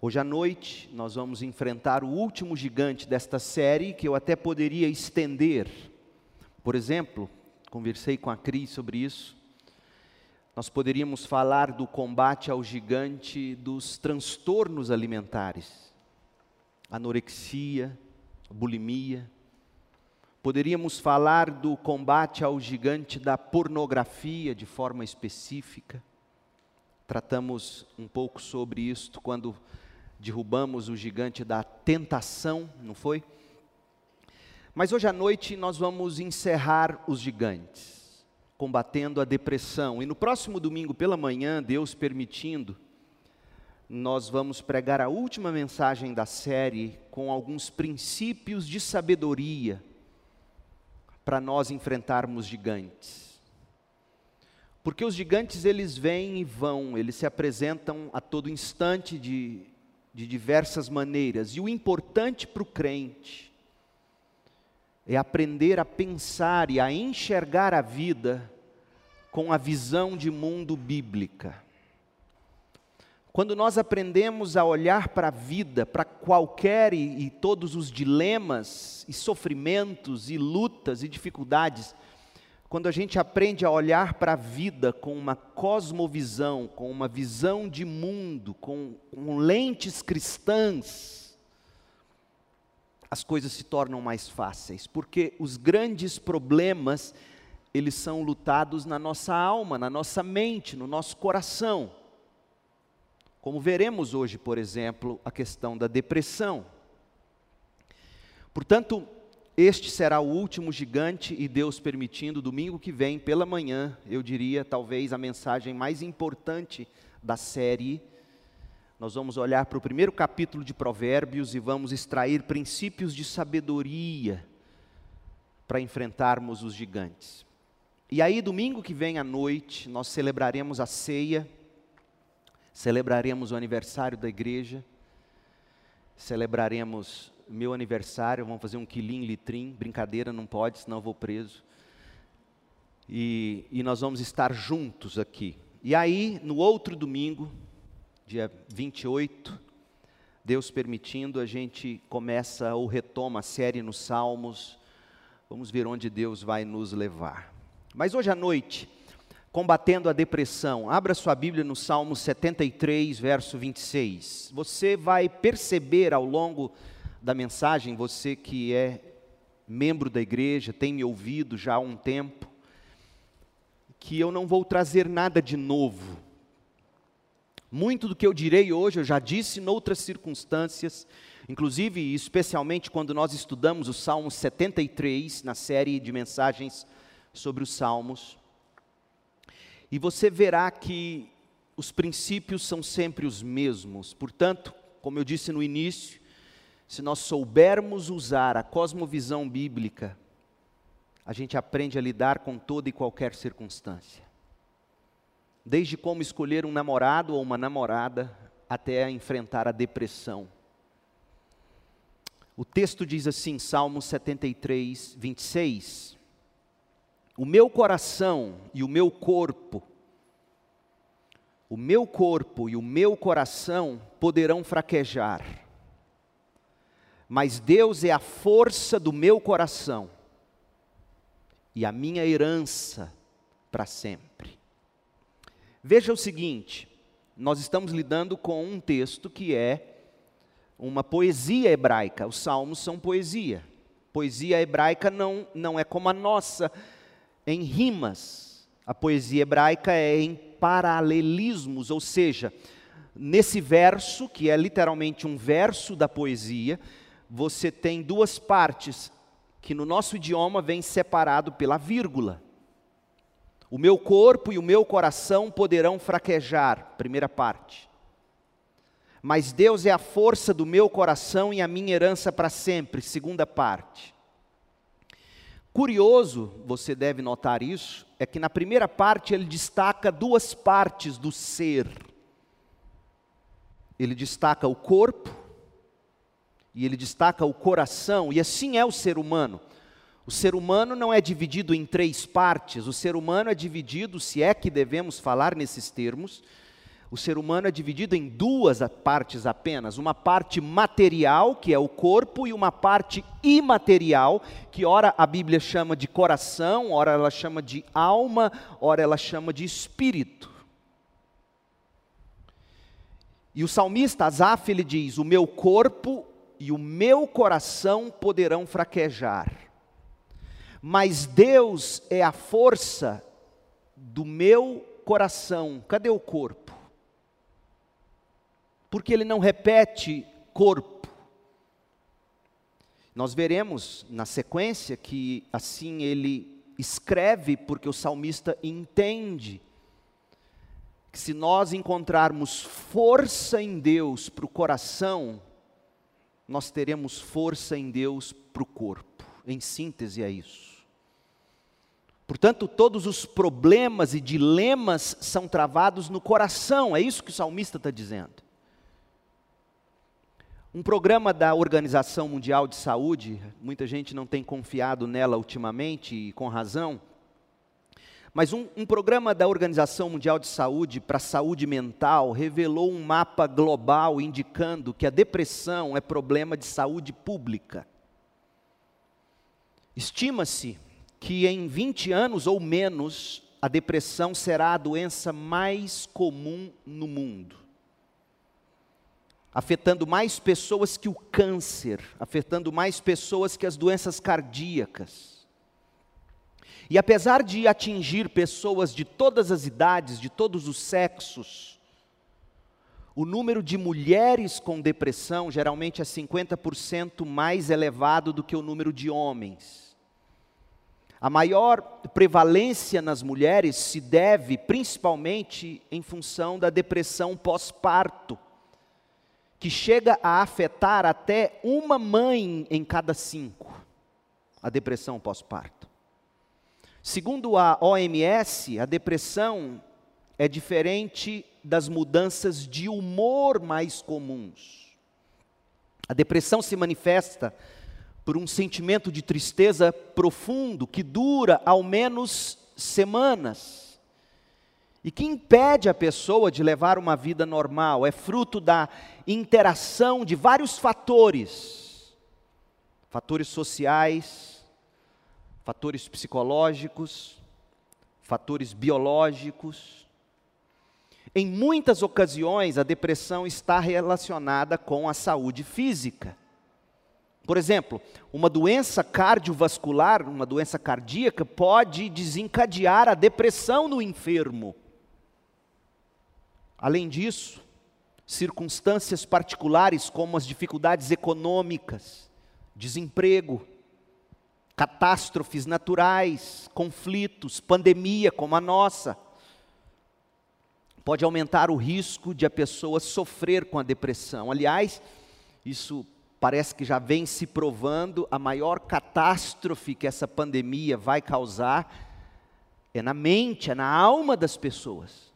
Hoje à noite nós vamos enfrentar o último gigante desta série que eu até poderia estender. Por exemplo, conversei com a Cris sobre isso. Nós poderíamos falar do combate ao gigante dos transtornos alimentares, anorexia, bulimia. Poderíamos falar do combate ao gigante da pornografia de forma específica. Tratamos um pouco sobre isto quando derrubamos o gigante da tentação, não foi? Mas hoje à noite nós vamos encerrar os gigantes, combatendo a depressão. E no próximo domingo pela manhã, Deus permitindo, nós vamos pregar a última mensagem da série com alguns princípios de sabedoria para nós enfrentarmos gigantes. Porque os gigantes eles vêm e vão, eles se apresentam a todo instante de, de diversas maneiras. E o importante para o crente é aprender a pensar e a enxergar a vida com a visão de mundo bíblica. Quando nós aprendemos a olhar para a vida, para qualquer e, e, todos os dilemas e sofrimentos e lutas e dificuldades, quando a gente aprende a olhar para a vida com uma cosmovisão, com uma visão de mundo, com, com lentes cristãs, as coisas se tornam mais fáceis, porque os grandes problemas, eles são lutados na nossa alma, na nossa mente, no nosso coração. Como veremos hoje, por exemplo, a questão da depressão. Portanto, este será o último gigante e Deus permitindo, domingo que vem, pela manhã, eu diria talvez a mensagem mais importante da série. Nós vamos olhar para o primeiro capítulo de Provérbios e vamos extrair princípios de sabedoria para enfrentarmos os gigantes. E aí, domingo que vem à noite, nós celebraremos a ceia celebraremos o aniversário da igreja, celebraremos meu aniversário, vamos fazer um quilim, litrim, brincadeira, não pode, senão eu vou preso. E, e nós vamos estar juntos aqui. E aí, no outro domingo, dia 28, Deus permitindo, a gente começa ou retoma a série nos Salmos. Vamos ver onde Deus vai nos levar. Mas hoje à noite, combatendo a depressão. Abra sua Bíblia no Salmo 73, verso 26. Você vai perceber ao longo da mensagem, você que é membro da igreja, tem me ouvido já há um tempo, que eu não vou trazer nada de novo. Muito do que eu direi hoje eu já disse em outras circunstâncias, inclusive e especialmente quando nós estudamos o Salmo 73 na série de mensagens sobre os Salmos. E você verá que os princípios são sempre os mesmos. Portanto, como eu disse no início, se nós soubermos usar a cosmovisão bíblica, a gente aprende a lidar com toda e qualquer circunstância. Desde como escolher um namorado ou uma namorada, até enfrentar a depressão. O texto diz assim, Salmo 73, 26. O meu coração e o meu corpo, o meu corpo e o meu coração poderão fraquejar, mas Deus é a força do meu coração e a minha herança para sempre. Veja o seguinte, nós estamos lidando com um texto que é uma poesia hebraica, os salmos são poesia. Poesia hebraica não, não é como a nossa, em rimas. A poesia hebraica é em paralelismos, ou seja, nesse verso, que é literalmente um verso da poesia, você tem duas partes que no nosso idioma vem separado pela vírgula. O meu corpo e o meu coração poderão fraquejar, primeira parte. Mas Deus é a força do meu coração e a minha herança para sempre, segunda parte. Curioso, você deve notar isso, é que na primeira parte ele destaca duas partes do ser. Ele destaca o corpo e ele destaca o coração, e assim é o ser humano. O ser humano não é dividido em três partes, o ser humano é dividido, se é que devemos falar nesses termos, o ser humano é dividido em duas partes apenas: uma parte material, que é o corpo, e uma parte imaterial, que ora a Bíblia chama de coração, ora ela chama de alma, ora ela chama de espírito. E o salmista Asaf ele diz: O meu corpo e o meu coração poderão fraquejar, mas Deus é a força do meu coração. Cadê o corpo? Porque ele não repete corpo. Nós veremos na sequência que assim ele escreve, porque o salmista entende que se nós encontrarmos força em Deus para o coração, nós teremos força em Deus para o corpo. Em síntese, é isso. Portanto, todos os problemas e dilemas são travados no coração, é isso que o salmista está dizendo. Um programa da Organização Mundial de Saúde, muita gente não tem confiado nela ultimamente, e com razão, mas um, um programa da Organização Mundial de Saúde para saúde mental revelou um mapa global indicando que a depressão é problema de saúde pública. Estima-se que em 20 anos ou menos, a depressão será a doença mais comum no mundo. Afetando mais pessoas que o câncer, afetando mais pessoas que as doenças cardíacas. E apesar de atingir pessoas de todas as idades, de todos os sexos, o número de mulheres com depressão geralmente é 50% mais elevado do que o número de homens. A maior prevalência nas mulheres se deve principalmente em função da depressão pós-parto, que chega a afetar até uma mãe em cada cinco, a depressão pós-parto. Segundo a OMS, a depressão é diferente das mudanças de humor mais comuns. A depressão se manifesta por um sentimento de tristeza profundo que dura ao menos semanas e que impede a pessoa de levar uma vida normal. É fruto da interação de vários fatores, fatores sociais, fatores psicológicos, fatores biológicos. Em muitas ocasiões, a depressão está relacionada com a saúde física. Por exemplo, uma doença cardiovascular, uma doença cardíaca, pode desencadear a depressão no enfermo. Além disso, circunstâncias particulares como as dificuldades econômicas, desemprego, catástrofes naturais, conflitos, pandemia como a nossa, pode aumentar o risco de a pessoa sofrer com a depressão. Aliás, isso parece que já vem se provando, a maior catástrofe que essa pandemia vai causar é na mente, é na alma das pessoas.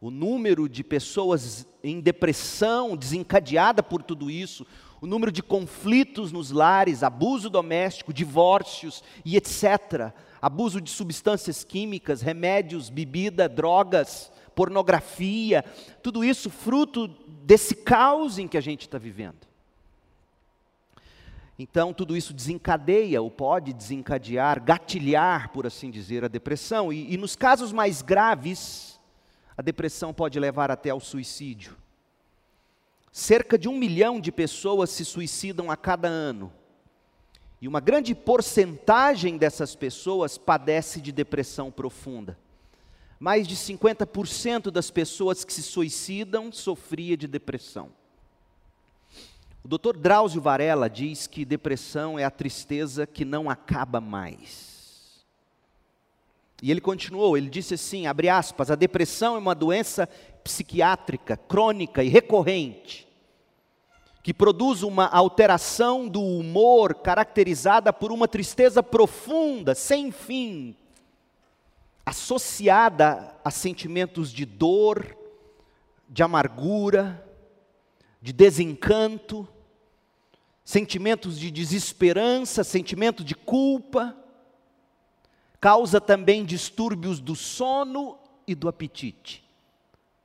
O número de pessoas em depressão desencadeada por tudo isso, o número de conflitos nos lares, abuso doméstico, divórcios e etc. Abuso de substâncias químicas, remédios, bebida, drogas, pornografia, tudo isso fruto desse caos em que a gente está vivendo. Então, tudo isso desencadeia, ou pode desencadear, gatilhar, por assim dizer, a depressão. E, e nos casos mais graves, a depressão pode levar até ao suicídio. Cerca de um milhão de pessoas se suicidam a cada ano. E uma grande porcentagem dessas pessoas padece de depressão profunda. Mais de 50% das pessoas que se suicidam sofria de depressão. O Dr. Drauzio Varela diz que depressão é a tristeza que não acaba mais. E ele continuou, ele disse assim, abre aspas, a depressão é uma doença psiquiátrica crônica e recorrente, que produz uma alteração do humor caracterizada por uma tristeza profunda, sem fim, associada a sentimentos de dor, de amargura, de desencanto, sentimentos de desesperança, sentimento de culpa, causa também distúrbios do sono e do apetite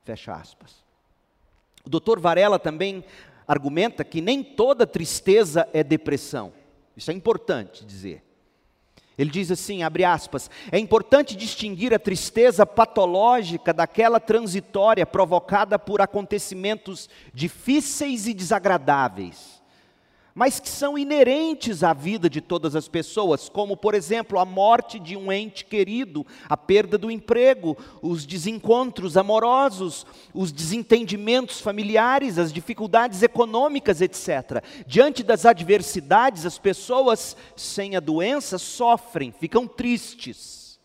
Fecha aspas. O doutor Varela também argumenta que nem toda tristeza é depressão. Isso é importante dizer. Ele diz assim, abre aspas, é importante distinguir a tristeza patológica daquela transitória provocada por acontecimentos difíceis e desagradáveis mas que são inerentes à vida de todas as pessoas, como, por exemplo, a morte de um ente querido, a perda do emprego, os desencontros amorosos, os desentendimentos familiares, as dificuldades econômicas, etc. Diante das adversidades, as pessoas sem a doença sofrem, ficam tristes.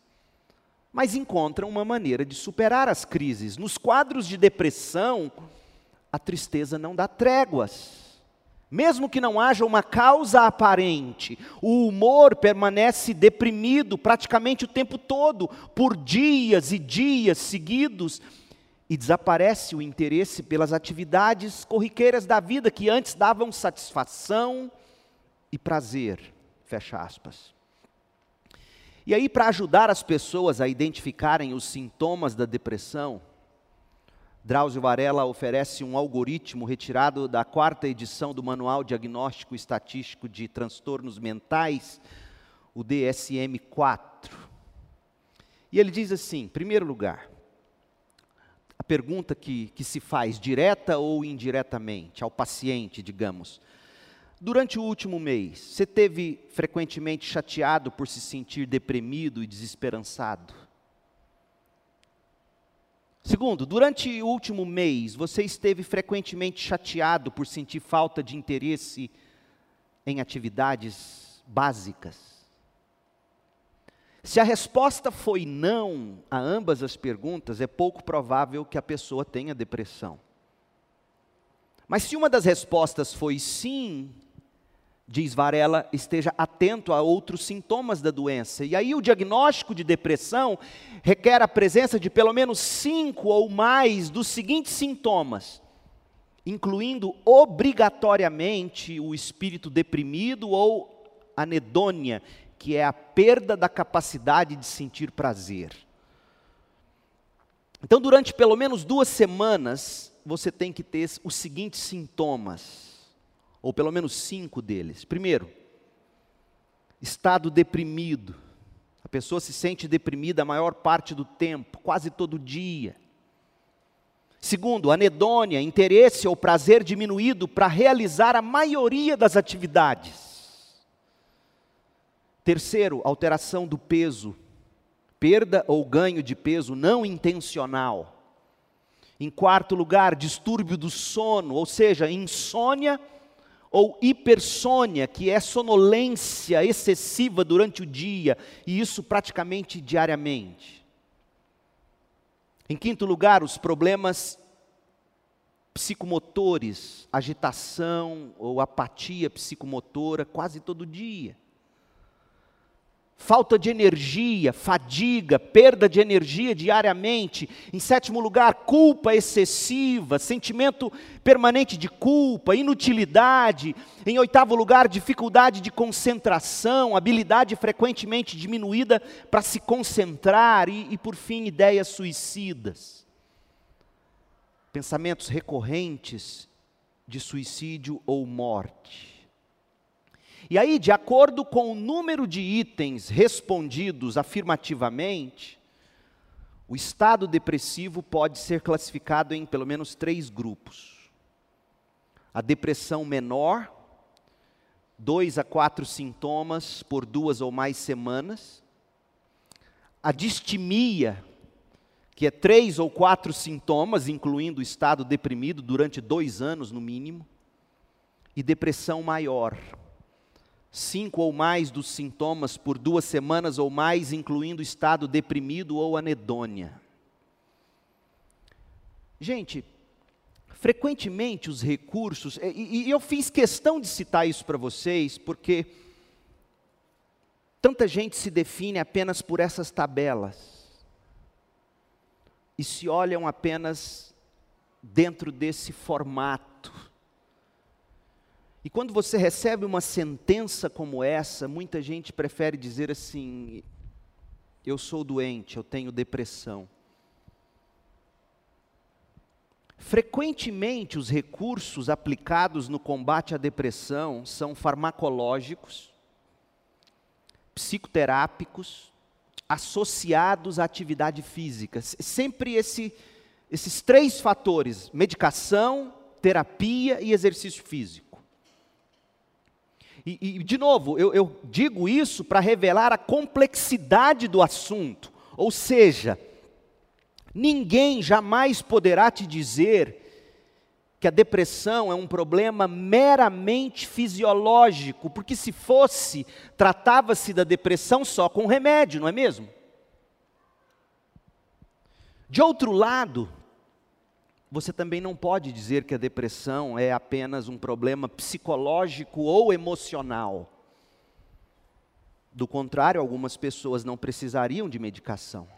Mas encontram uma maneira de superar as crises. Nos quadros de depressão, a tristeza não dá tréguas mesmo que não haja uma causa aparente, o humor permanece deprimido praticamente o tempo todo, por dias e dias seguidos, e desaparece o interesse pelas atividades corriqueiras da vida que antes davam satisfação e prazer. Fecha aspas. E aí, para ajudar as pessoas a identificarem os sintomas da depressão, Drauzio Varela oferece um algoritmo retirado da quarta edição do Manual Diagnóstico Estatístico de Transtornos Mentais, o DSM-4. E ele diz assim: em primeiro lugar, a pergunta que, que se faz, direta ou indiretamente, ao paciente, digamos. Durante o último mês, você teve frequentemente chateado por se sentir deprimido e desesperançado? Segundo, durante o último mês, você esteve frequentemente chateado por sentir falta de interesse em atividades básicas? Se a resposta foi não a ambas as perguntas, é pouco provável que a pessoa tenha depressão. Mas se uma das respostas foi sim, diz Varela, esteja atento a outros sintomas da doença. E aí o diagnóstico de depressão requer a presença de pelo menos cinco ou mais dos seguintes sintomas, incluindo obrigatoriamente o espírito deprimido ou anedônia, que é a perda da capacidade de sentir prazer. Então, durante pelo menos duas semanas, você tem que ter os seguintes sintomas ou pelo menos cinco deles. Primeiro, estado deprimido. A pessoa se sente deprimida a maior parte do tempo, quase todo dia. Segundo, anedônia, interesse ou prazer diminuído para realizar a maioria das atividades. Terceiro, alteração do peso, perda ou ganho de peso não intencional. Em quarto lugar, distúrbio do sono, ou seja, insônia ou hipersônia, que é sonolência excessiva durante o dia, e isso praticamente diariamente. Em quinto lugar, os problemas psicomotores, agitação ou apatia psicomotora quase todo dia falta de energia, fadiga, perda de energia diariamente. Em sétimo lugar, culpa excessiva, sentimento permanente de culpa, inutilidade. Em oitavo lugar, dificuldade de concentração, habilidade frequentemente diminuída para se concentrar. E, e, por fim, ideias suicidas. Pensamentos recorrentes de suicídio ou morte. E aí, de acordo com o número de itens respondidos afirmativamente, o estado depressivo pode ser classificado em pelo menos três grupos: a depressão menor, dois a quatro sintomas por duas ou mais semanas, a distimia, que é três ou quatro sintomas, incluindo o estado deprimido durante dois anos no mínimo, e depressão maior cinco ou mais dos sintomas por duas semanas ou mais, incluindo estado deprimido ou anedônia. Gente, frequentemente os recursos, e, e eu fiz questão de citar isso para vocês, porque tanta gente se define apenas por essas tabelas, e se olham apenas dentro desse formato. E quando você recebe uma sentença como essa, muita gente prefere dizer assim: eu sou doente, eu tenho depressão. Frequentemente, os recursos aplicados no combate à depressão são farmacológicos, psicoterápicos, associados à atividade física. Sempre esse, esses três fatores: medicação, terapia e exercício físico. E, e de novo, eu, eu digo isso para revelar a complexidade do assunto. Ou seja, Ninguém jamais poderá te dizer que a depressão é um problema meramente fisiológico, porque se fosse, tratava-se da depressão só com remédio, não é mesmo? De outro lado, você também não pode dizer que a depressão é apenas um problema psicológico ou emocional. Do contrário, algumas pessoas não precisariam de medicação.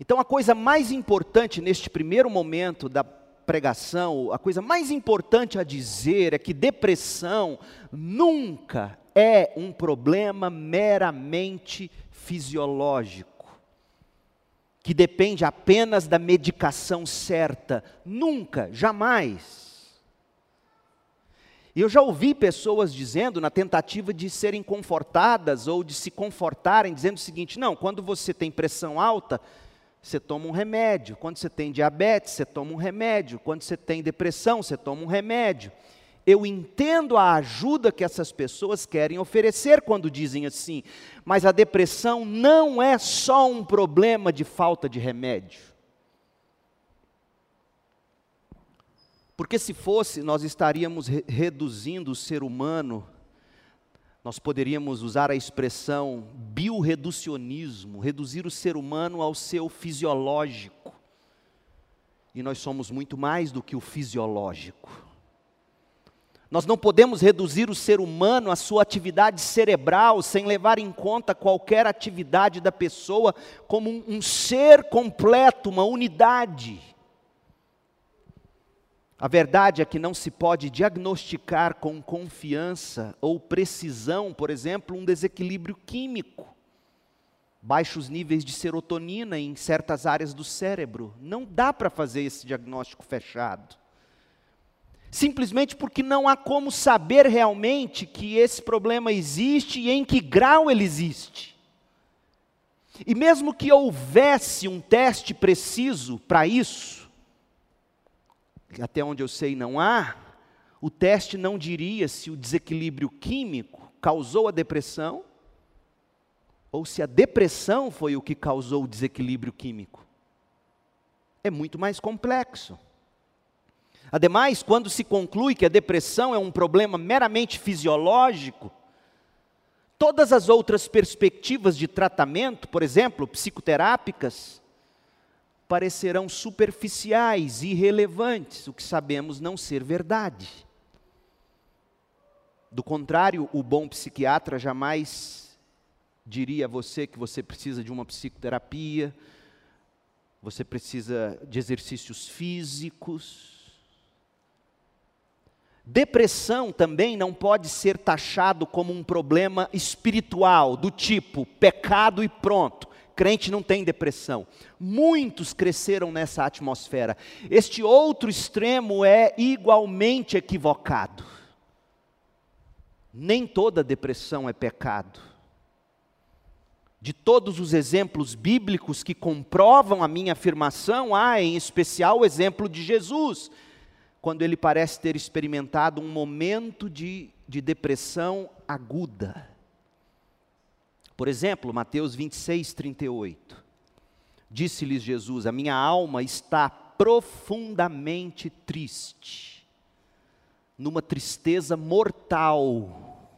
Então, a coisa mais importante neste primeiro momento da pregação, a coisa mais importante a dizer é que depressão nunca é um problema meramente fisiológico, que depende apenas da medicação certa. Nunca, jamais. E eu já ouvi pessoas dizendo, na tentativa de serem confortadas ou de se confortarem, dizendo o seguinte: não, quando você tem pressão alta, você toma um remédio. Quando você tem diabetes, você toma um remédio. Quando você tem depressão, você toma um remédio. Eu entendo a ajuda que essas pessoas querem oferecer quando dizem assim, mas a depressão não é só um problema de falta de remédio. Porque se fosse, nós estaríamos re reduzindo o ser humano nós poderíamos usar a expressão biorreducionismo, reduzir o ser humano ao seu fisiológico. E nós somos muito mais do que o fisiológico. Nós não podemos reduzir o ser humano à sua atividade cerebral sem levar em conta qualquer atividade da pessoa como um, um ser completo, uma unidade. A verdade é que não se pode diagnosticar com confiança ou precisão, por exemplo, um desequilíbrio químico, baixos níveis de serotonina em certas áreas do cérebro. Não dá para fazer esse diagnóstico fechado. Simplesmente porque não há como saber realmente que esse problema existe e em que grau ele existe. E mesmo que houvesse um teste preciso para isso, até onde eu sei não há, o teste não diria se o desequilíbrio químico causou a depressão ou se a depressão foi o que causou o desequilíbrio químico. É muito mais complexo. Ademais, quando se conclui que a depressão é um problema meramente fisiológico, todas as outras perspectivas de tratamento, por exemplo, psicoterápicas, parecerão superficiais, irrelevantes, o que sabemos não ser verdade. Do contrário, o bom psiquiatra jamais diria a você que você precisa de uma psicoterapia, você precisa de exercícios físicos. Depressão também não pode ser taxado como um problema espiritual, do tipo pecado e pronto crente não tem depressão. Muitos cresceram nessa atmosfera. Este outro extremo é igualmente equivocado. Nem toda depressão é pecado. De todos os exemplos bíblicos que comprovam a minha afirmação, há em especial o exemplo de Jesus, quando ele parece ter experimentado um momento de, de depressão aguda. Por exemplo, Mateus 26, 38. Disse-lhes Jesus: A minha alma está profundamente triste, numa tristeza mortal.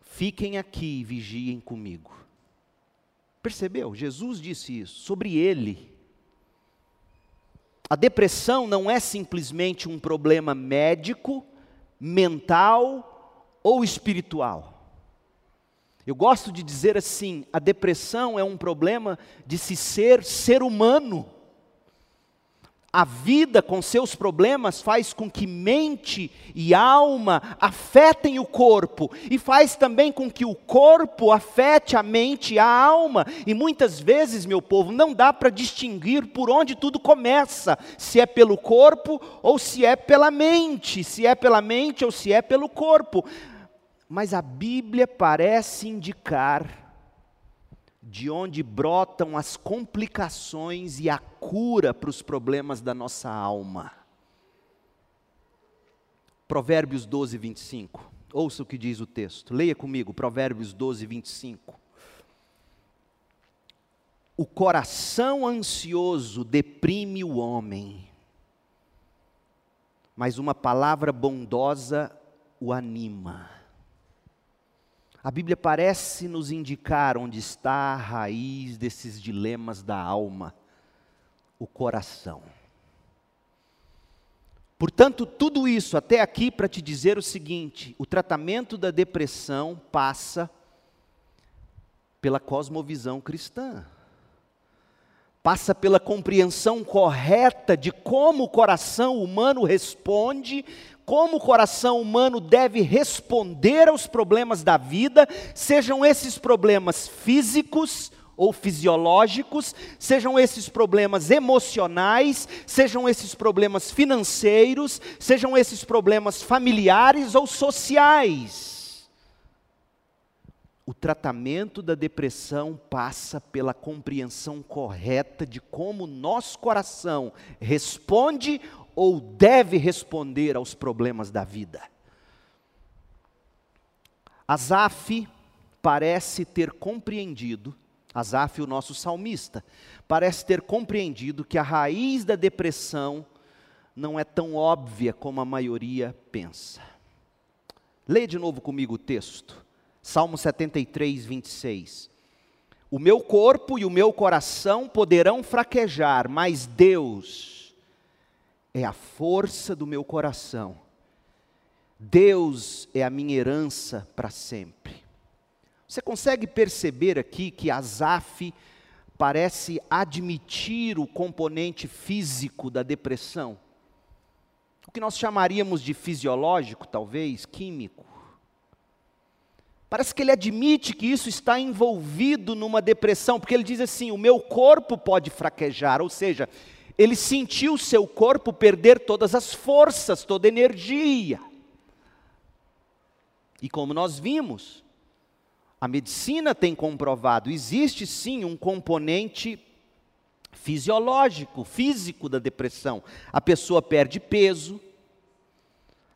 Fiquem aqui e vigiem comigo. Percebeu? Jesus disse isso sobre ele. A depressão não é simplesmente um problema médico, mental ou espiritual. Eu gosto de dizer assim: a depressão é um problema de se ser ser humano. A vida com seus problemas faz com que mente e alma afetem o corpo e faz também com que o corpo afete a mente e a alma. E muitas vezes, meu povo, não dá para distinguir por onde tudo começa, se é pelo corpo ou se é pela mente, se é pela mente ou se é pelo corpo. Mas a Bíblia parece indicar de onde brotam as complicações e a cura para os problemas da nossa alma. Provérbios 12, 25. Ouça o que diz o texto. Leia comigo, Provérbios 12, 25. O coração ansioso deprime o homem, mas uma palavra bondosa o anima. A Bíblia parece nos indicar onde está a raiz desses dilemas da alma, o coração. Portanto, tudo isso até aqui para te dizer o seguinte: o tratamento da depressão passa pela cosmovisão cristã, passa pela compreensão correta de como o coração humano responde como o coração humano deve responder aos problemas da vida, sejam esses problemas físicos ou fisiológicos, sejam esses problemas emocionais, sejam esses problemas financeiros, sejam esses problemas familiares ou sociais. O tratamento da depressão passa pela compreensão correta de como nosso coração responde ou deve responder aos problemas da vida. Asaf parece ter compreendido, Asaf, o nosso salmista, parece ter compreendido que a raiz da depressão não é tão óbvia como a maioria pensa. Leia de novo comigo o texto, Salmo 73, 26. O meu corpo e o meu coração poderão fraquejar, mas Deus é a força do meu coração. Deus é a minha herança para sempre. Você consegue perceber aqui que Asaf parece admitir o componente físico da depressão? O que nós chamaríamos de fisiológico, talvez, químico. Parece que ele admite que isso está envolvido numa depressão, porque ele diz assim: o meu corpo pode fraquejar, ou seja, ele sentiu seu corpo perder todas as forças, toda a energia. E como nós vimos, a medicina tem comprovado, existe sim um componente fisiológico, físico da depressão. A pessoa perde peso,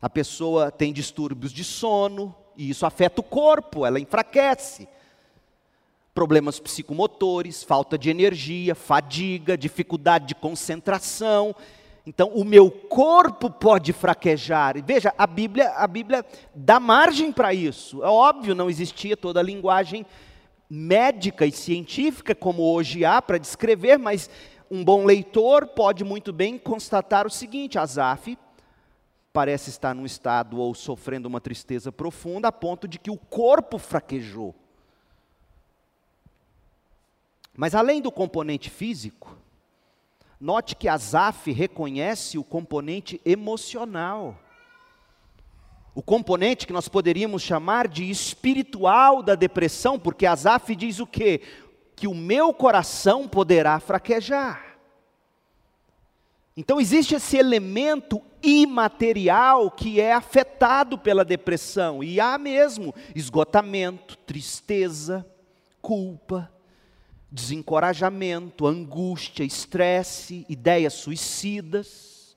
a pessoa tem distúrbios de sono, e isso afeta o corpo, ela enfraquece problemas psicomotores, falta de energia, fadiga, dificuldade de concentração. Então, o meu corpo pode fraquejar. E veja, a Bíblia, a Bíblia dá margem para isso. É óbvio, não existia toda a linguagem médica e científica como hoje há para descrever, mas um bom leitor pode muito bem constatar o seguinte: Asaf parece estar num estado ou sofrendo uma tristeza profunda a ponto de que o corpo fraquejou. Mas além do componente físico, note que Asaf reconhece o componente emocional. O componente que nós poderíamos chamar de espiritual da depressão, porque Asaf diz o quê? Que o meu coração poderá fraquejar. Então existe esse elemento imaterial que é afetado pela depressão, e há mesmo esgotamento, tristeza, culpa, desencorajamento, angústia, estresse, ideias suicidas.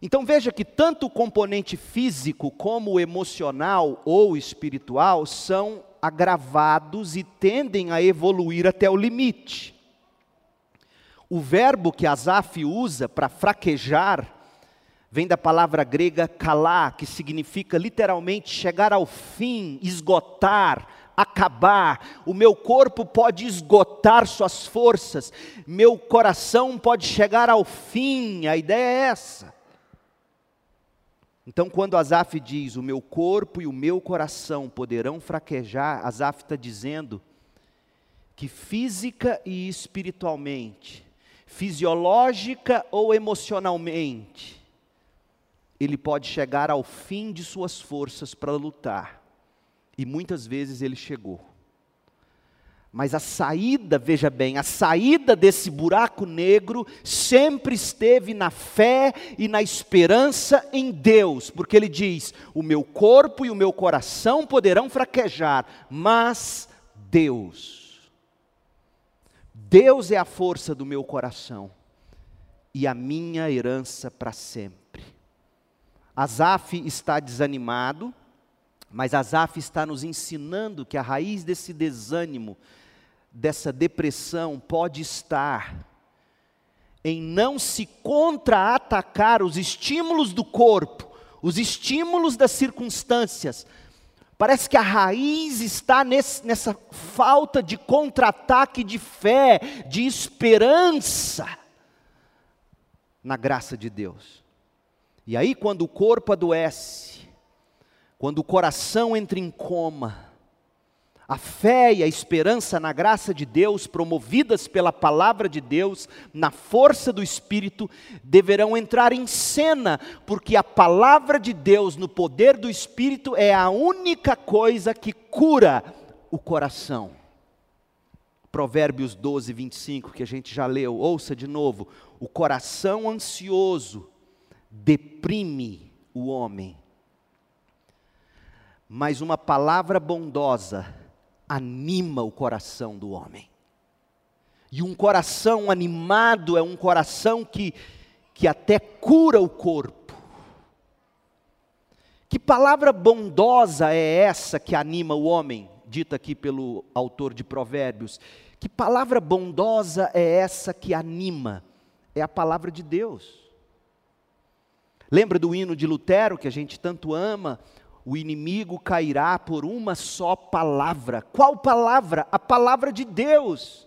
Então veja que tanto o componente físico como o emocional ou espiritual são agravados e tendem a evoluir até o limite. O verbo que Asaf usa para fraquejar vem da palavra grega kalá, que significa literalmente chegar ao fim, esgotar, acabar, o meu corpo pode esgotar suas forças, meu coração pode chegar ao fim, a ideia é essa. Então, quando Asaf diz, o meu corpo e o meu coração poderão fraquejar, Asaf está dizendo que física e espiritualmente, fisiológica ou emocionalmente, ele pode chegar ao fim de suas forças para lutar. E muitas vezes ele chegou. Mas a saída, veja bem, a saída desse buraco negro sempre esteve na fé e na esperança em Deus, porque ele diz: o meu corpo e o meu coração poderão fraquejar, mas Deus, Deus é a força do meu coração e a minha herança para sempre. Asaf está desanimado, mas Asaf está nos ensinando que a raiz desse desânimo dessa depressão pode estar em não se contra-atacar os estímulos do corpo, os estímulos das circunstâncias. Parece que a raiz está nesse, nessa falta de contra-ataque de fé, de esperança na graça de Deus. E aí, quando o corpo adoece, quando o coração entra em coma, a fé e a esperança na graça de Deus, promovidas pela palavra de Deus, na força do Espírito, deverão entrar em cena, porque a palavra de Deus, no poder do Espírito, é a única coisa que cura o coração. Provérbios 12, 25, que a gente já leu, ouça de novo: o coração ansioso deprime o homem, mas uma palavra bondosa anima o coração do homem. E um coração animado é um coração que, que até cura o corpo. Que palavra bondosa é essa que anima o homem, dita aqui pelo autor de Provérbios? Que palavra bondosa é essa que anima? É a palavra de Deus. Lembra do hino de Lutero que a gente tanto ama? O inimigo cairá por uma só palavra. Qual palavra? A palavra de Deus.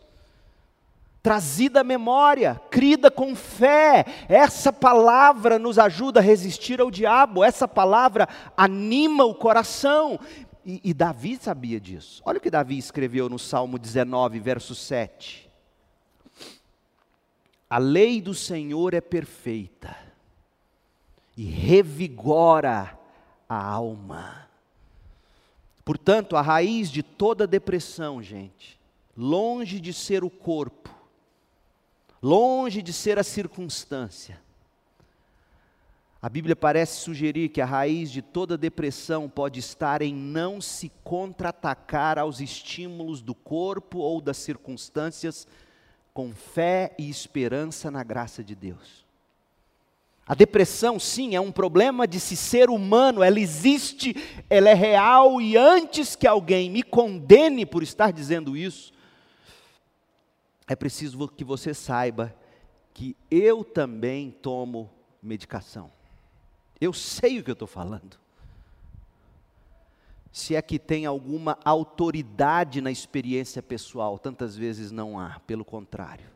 Trazida à memória, crida com fé, essa palavra nos ajuda a resistir ao diabo, essa palavra anima o coração. E, e Davi sabia disso. Olha o que Davi escreveu no Salmo 19, verso 7. A lei do Senhor é perfeita e revigora a alma. Portanto, a raiz de toda depressão, gente, longe de ser o corpo, longe de ser a circunstância, a Bíblia parece sugerir que a raiz de toda depressão pode estar em não se contra-atacar aos estímulos do corpo ou das circunstâncias com fé e esperança na graça de Deus. A depressão, sim, é um problema de se ser humano, ela existe, ela é real, e antes que alguém me condene por estar dizendo isso, é preciso que você saiba que eu também tomo medicação. Eu sei o que eu estou falando. Se é que tem alguma autoridade na experiência pessoal, tantas vezes não há, pelo contrário.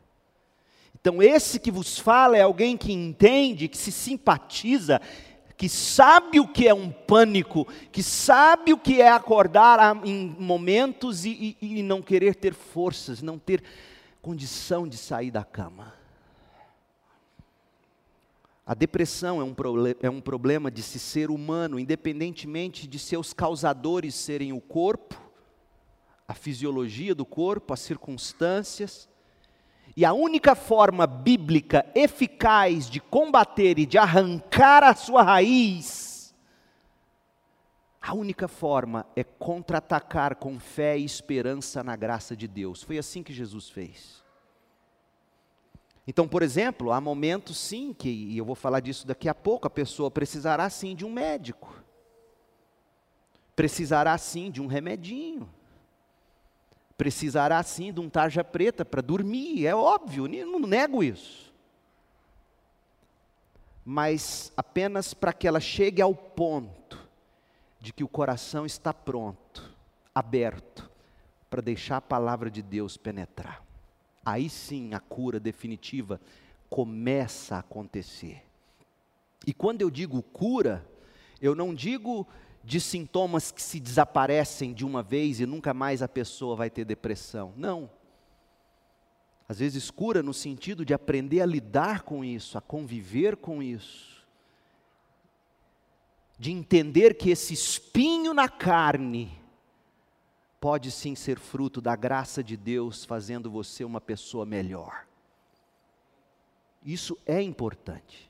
Então, esse que vos fala é alguém que entende, que se simpatiza, que sabe o que é um pânico, que sabe o que é acordar em momentos e, e, e não querer ter forças, não ter condição de sair da cama. A depressão é um, é um problema de se ser humano, independentemente de seus causadores serem o corpo, a fisiologia do corpo, as circunstâncias, e a única forma bíblica eficaz de combater e de arrancar a sua raiz, a única forma é contra-atacar com fé e esperança na graça de Deus. Foi assim que Jesus fez. Então, por exemplo, há momentos sim que, e eu vou falar disso daqui a pouco, a pessoa precisará sim de um médico. Precisará sim de um remedinho precisará sim de um tarja preta para dormir, é óbvio, não nego isso. Mas apenas para que ela chegue ao ponto de que o coração está pronto, aberto, para deixar a palavra de Deus penetrar. Aí sim a cura definitiva começa a acontecer. E quando eu digo cura, eu não digo de sintomas que se desaparecem de uma vez e nunca mais a pessoa vai ter depressão. Não. Às vezes, cura no sentido de aprender a lidar com isso, a conviver com isso, de entender que esse espinho na carne pode sim ser fruto da graça de Deus, fazendo você uma pessoa melhor. Isso é importante.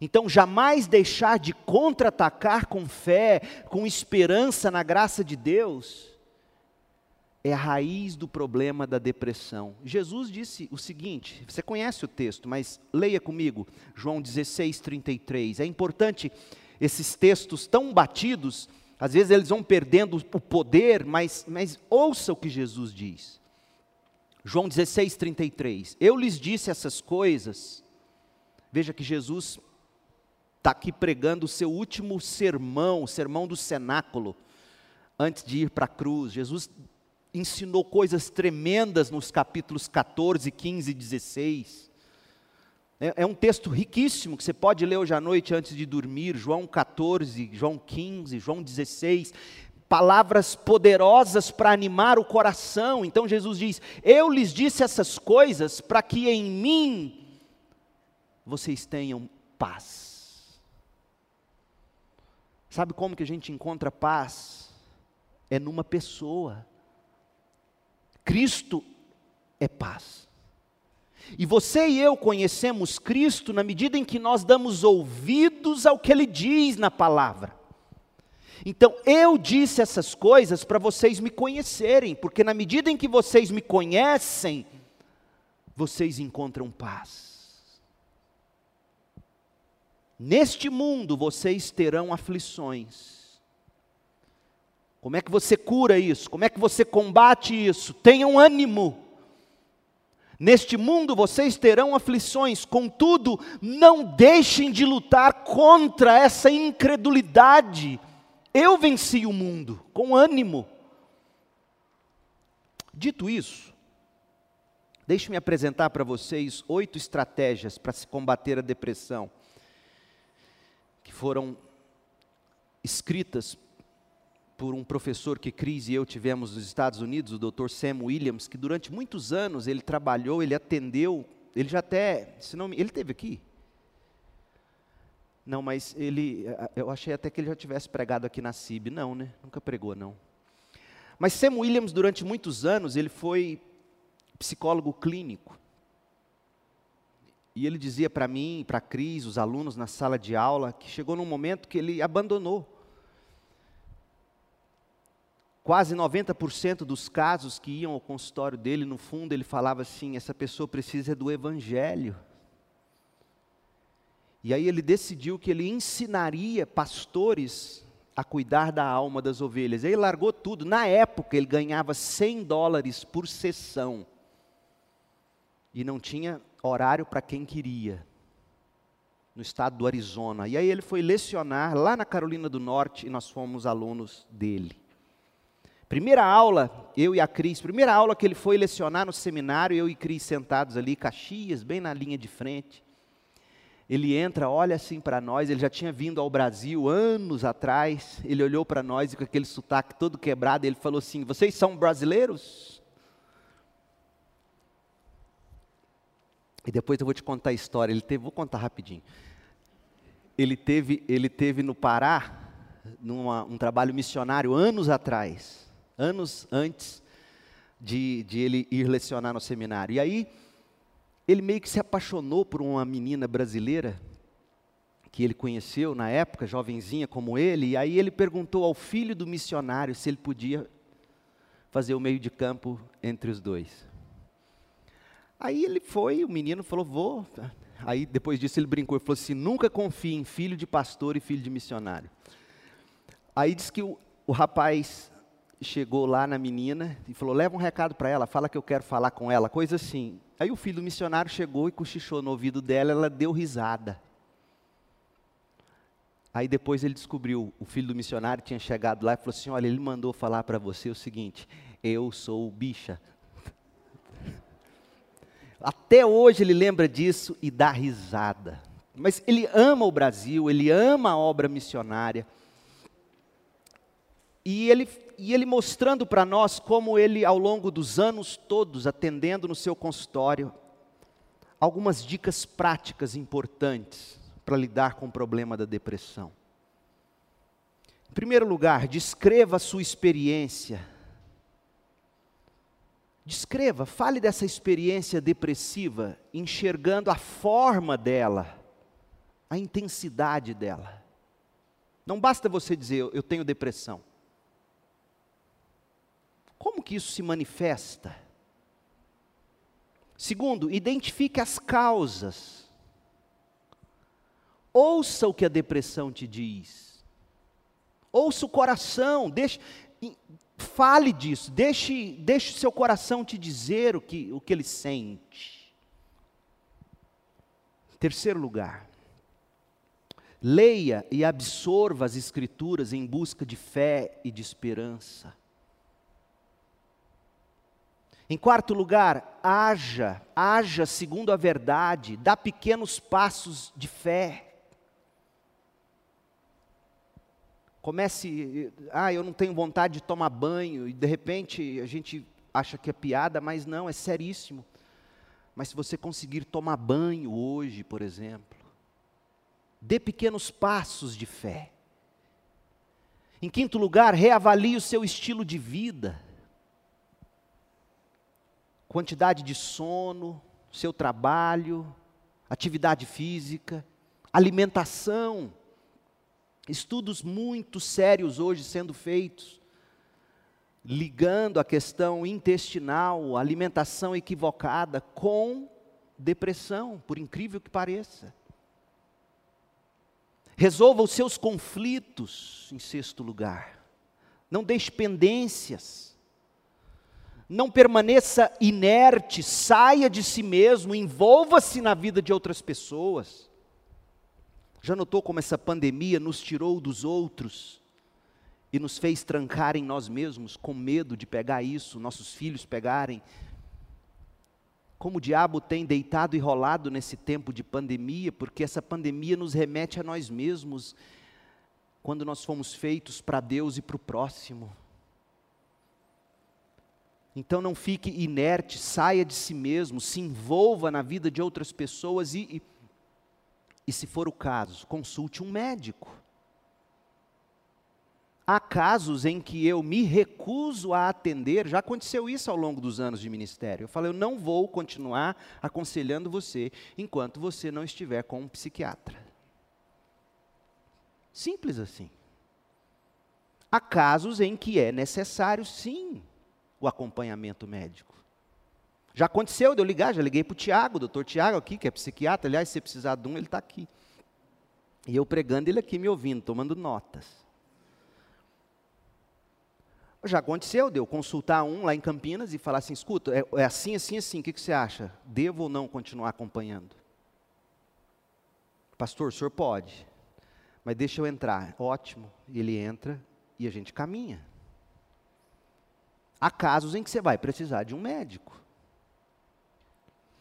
Então, jamais deixar de contra-atacar com fé, com esperança na graça de Deus, é a raiz do problema da depressão. Jesus disse o seguinte: você conhece o texto, mas leia comigo, João 16, 33. É importante esses textos tão batidos, às vezes eles vão perdendo o poder, mas, mas ouça o que Jesus diz. João 16, 33. Eu lhes disse essas coisas. Veja que Jesus está aqui pregando o seu último sermão, o sermão do cenáculo, antes de ir para a cruz. Jesus ensinou coisas tremendas nos capítulos 14, 15 e 16. É, é, um texto riquíssimo que você pode ler hoje à noite antes de dormir, João 14, João 15, João 16 palavras poderosas para animar o coração. Então Jesus diz: Eu lhes disse essas coisas para que em mim vocês tenham paz. Sabe como que a gente encontra paz? É numa pessoa. Cristo é paz. E você e eu conhecemos Cristo na medida em que nós damos ouvidos ao que Ele diz na palavra. Então, eu disse essas coisas para vocês me conhecerem, porque na medida em que vocês me conhecem, vocês encontram paz. Neste mundo vocês terão aflições. Como é que você cura isso? Como é que você combate isso? Tenham ânimo. Neste mundo vocês terão aflições, contudo, não deixem de lutar contra essa incredulidade eu venci o mundo com ânimo. Dito isso, deixe-me apresentar para vocês oito estratégias para se combater a depressão, foram escritas por um professor que Cris e eu tivemos nos Estados Unidos, o Dr. Sam Williams, que durante muitos anos ele trabalhou, ele atendeu, ele já até, se não, ele teve aqui, não, mas ele, eu achei até que ele já tivesse pregado aqui na CIB. Não, né? Nunca pregou, não. Mas Sam Williams, durante muitos anos, ele foi psicólogo clínico. E ele dizia para mim, para a Cris, os alunos na sala de aula, que chegou num momento que ele abandonou. Quase 90% dos casos que iam ao consultório dele, no fundo, ele falava assim: essa pessoa precisa do evangelho. E aí ele decidiu que ele ensinaria pastores a cuidar da alma das ovelhas. Ele largou tudo. Na época ele ganhava 100 dólares por sessão. E não tinha horário para quem queria. No estado do Arizona. E aí ele foi lecionar lá na Carolina do Norte e nós fomos alunos dele. Primeira aula, eu e a Cris, primeira aula que ele foi lecionar no seminário, eu e Cris sentados ali, Caxias, bem na linha de frente ele entra, olha assim para nós, ele já tinha vindo ao Brasil anos atrás, ele olhou para nós e com aquele sotaque todo quebrado, ele falou assim: Vocês são brasileiros? E depois eu vou te contar a história. Ele teve, vou contar rapidinho. Ele teve, ele teve no Pará, num um trabalho missionário anos atrás, anos antes de, de ele ir lecionar no seminário. E aí ele meio que se apaixonou por uma menina brasileira que ele conheceu na época, jovenzinha como ele, e aí ele perguntou ao filho do missionário se ele podia fazer o meio de campo entre os dois. Aí ele foi, o menino falou, vou. Aí depois disso ele brincou e falou assim: nunca confie em filho de pastor e filho de missionário. Aí disse que o, o rapaz chegou lá na menina e falou: leva um recado para ela, fala que eu quero falar com ela, coisa assim. Aí o filho do missionário chegou e cochichou no ouvido dela, ela deu risada. Aí depois ele descobriu, o filho do missionário tinha chegado lá e falou assim: Olha, ele mandou falar para você o seguinte: Eu sou bicha. Até hoje ele lembra disso e dá risada. Mas ele ama o Brasil, ele ama a obra missionária. E ele e ele mostrando para nós como ele, ao longo dos anos todos, atendendo no seu consultório, algumas dicas práticas importantes para lidar com o problema da depressão. Em primeiro lugar, descreva a sua experiência. Descreva, fale dessa experiência depressiva, enxergando a forma dela, a intensidade dela. Não basta você dizer, eu tenho depressão. Como que isso se manifesta? Segundo, identifique as causas. Ouça o que a depressão te diz. Ouça o coração, deixe, fale disso, deixe, deixe seu coração te dizer o que, o que ele sente. Terceiro lugar, leia e absorva as Escrituras em busca de fé e de esperança. Em quarto lugar, haja, haja segundo a verdade, dá pequenos passos de fé. Comece, ah, eu não tenho vontade de tomar banho, e de repente a gente acha que é piada, mas não, é seríssimo. Mas se você conseguir tomar banho hoje, por exemplo, dê pequenos passos de fé. Em quinto lugar, reavalie o seu estilo de vida quantidade de sono, seu trabalho, atividade física, alimentação. Estudos muito sérios hoje sendo feitos, ligando a questão intestinal, alimentação equivocada com depressão, por incrível que pareça. Resolva os seus conflitos, em sexto lugar. Não deixe pendências não permaneça inerte, saia de si mesmo, envolva-se na vida de outras pessoas. Já notou como essa pandemia nos tirou dos outros e nos fez trancar em nós mesmos, com medo de pegar isso, nossos filhos pegarem? Como o diabo tem deitado e rolado nesse tempo de pandemia, porque essa pandemia nos remete a nós mesmos, quando nós fomos feitos para Deus e para o próximo. Então não fique inerte, saia de si mesmo, se envolva na vida de outras pessoas e, e, e se for o caso, consulte um médico. Há casos em que eu me recuso a atender, já aconteceu isso ao longo dos anos de ministério. Eu falei, eu não vou continuar aconselhando você enquanto você não estiver com um psiquiatra. Simples assim. Há casos em que é necessário, sim, o acompanhamento médico. Já aconteceu de eu ligar, já liguei para o Tiago, doutor Tiago aqui, que é psiquiatra, aliás, se precisar de um, ele está aqui. E eu pregando, ele aqui me ouvindo, tomando notas. Já aconteceu de eu consultar um lá em Campinas e falar assim, escuta, é, é assim, assim, assim, o que, que você acha? Devo ou não continuar acompanhando? Pastor, o senhor pode, mas deixa eu entrar. Ótimo, ele entra e a gente caminha. Há casos em que você vai precisar de um médico.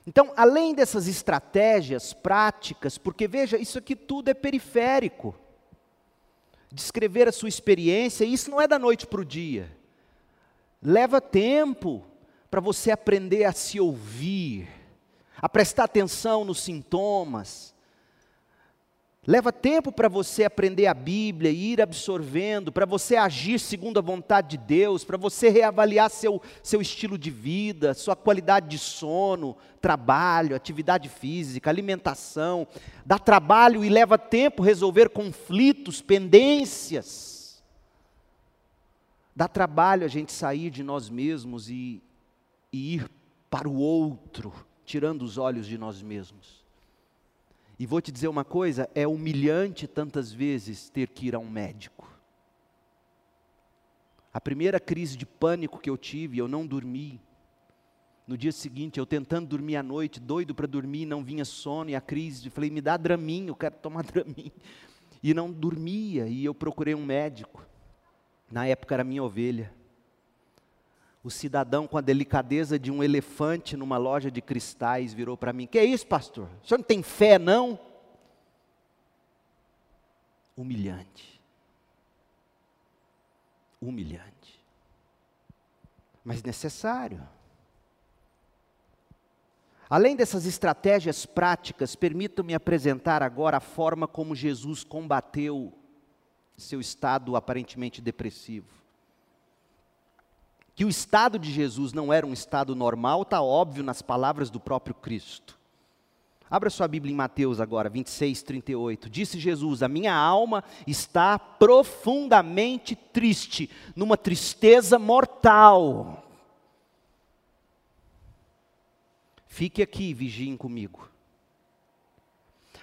Então, além dessas estratégias práticas, porque veja, isso aqui tudo é periférico. Descrever a sua experiência, isso não é da noite para o dia. Leva tempo para você aprender a se ouvir, a prestar atenção nos sintomas, Leva tempo para você aprender a Bíblia e ir absorvendo, para você agir segundo a vontade de Deus, para você reavaliar seu, seu estilo de vida, sua qualidade de sono, trabalho, atividade física, alimentação. Dá trabalho e leva tempo resolver conflitos, pendências. Dá trabalho a gente sair de nós mesmos e, e ir para o outro, tirando os olhos de nós mesmos. E vou te dizer uma coisa: é humilhante tantas vezes ter que ir a um médico. A primeira crise de pânico que eu tive, eu não dormi. No dia seguinte, eu tentando dormir à noite, doido para dormir, não vinha sono, e a crise, falei, me dá draminho, eu quero tomar draminho. E não dormia, e eu procurei um médico. Na época era minha ovelha o cidadão, com a delicadeza de um elefante numa loja de cristais, virou para mim: Que é isso, pastor? O senhor não tem fé, não? Humilhante. Humilhante. mas necessário. Além dessas estratégias práticas, permitam-me apresentar agora a forma como Jesus combateu seu estado aparentemente depressivo. Que o estado de Jesus não era um estado normal, está óbvio nas palavras do próprio Cristo. Abra sua Bíblia em Mateus agora, 26, 38. Disse Jesus: A minha alma está profundamente triste, numa tristeza mortal. Fique aqui vigiem comigo.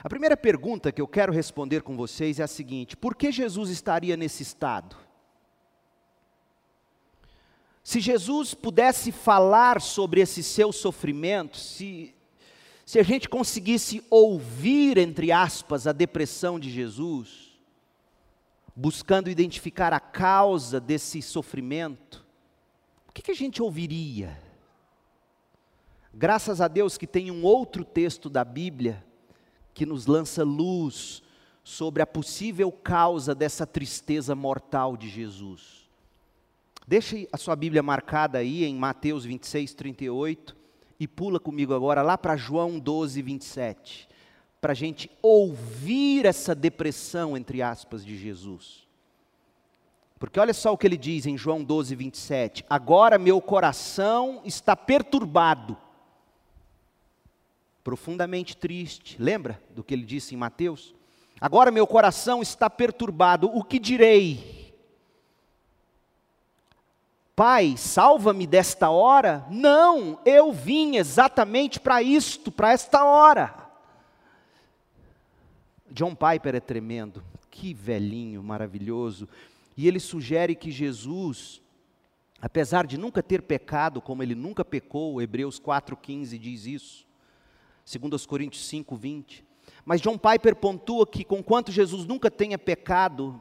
A primeira pergunta que eu quero responder com vocês é a seguinte: por que Jesus estaria nesse estado? Se Jesus pudesse falar sobre esse seu sofrimento, se, se a gente conseguisse ouvir, entre aspas, a depressão de Jesus, buscando identificar a causa desse sofrimento, o que, que a gente ouviria? Graças a Deus que tem um outro texto da Bíblia que nos lança luz sobre a possível causa dessa tristeza mortal de Jesus. Deixe a sua Bíblia marcada aí em Mateus 26, 38 e pula comigo agora lá para João 12, 27, para a gente ouvir essa depressão, entre aspas, de Jesus. Porque olha só o que ele diz em João 12, 27. Agora meu coração está perturbado profundamente triste. Lembra do que ele disse em Mateus? Agora meu coração está perturbado, o que direi? Pai, salva-me desta hora? Não, eu vim exatamente para isto, para esta hora. John Piper é tremendo, que velhinho maravilhoso. E ele sugere que Jesus, apesar de nunca ter pecado, como ele nunca pecou, Hebreus 4,15 diz isso, segundo os Coríntios 5, 20. Mas John Piper pontua que, conquanto Jesus nunca tenha pecado,